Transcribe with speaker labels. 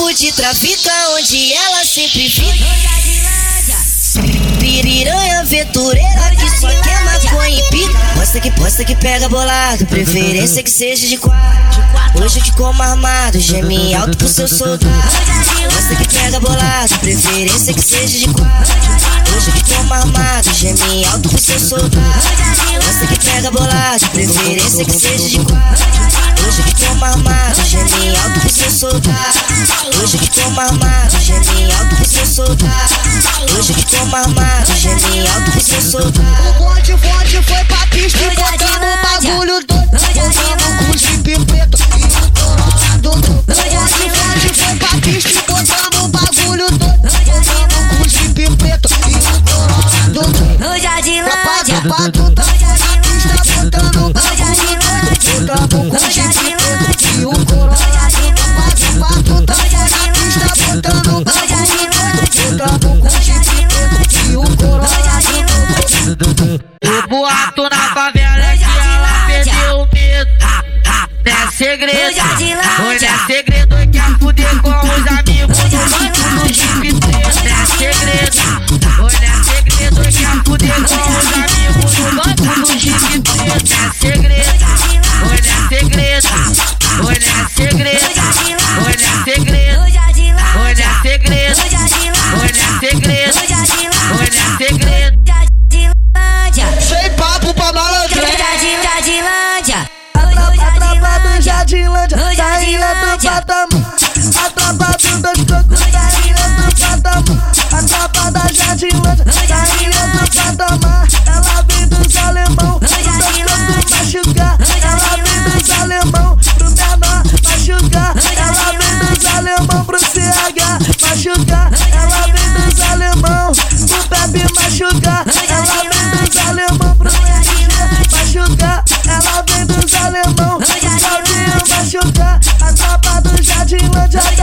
Speaker 1: fude trafica onde ela sempre fica. Piriranha aventureira que só quer maconha e pica. Posta que posta que pega bolado, preferência que seja de quatro. Hoje eu te como armado, geme alto pro seu soldado. Posta que pega bolado, preferência que seja de quatro. Hoje eu te como armado, geme alto pro seu soldado. Posta que pega bolado, preferência que seja de quatro. Hoje eu te como armado, geme alto pro seu soldado tô mamado, genial do que soltar. Hoje eu tô mamado, genial do que soltar.
Speaker 2: O bonde bonde foi pra pista e botando o bagulho do. Botando com o jipe preto e o torado doido. O bonde foi pra pista e o bagulho. Botando e. No jardim
Speaker 3: 喝呀，喝呀。
Speaker 4: judge.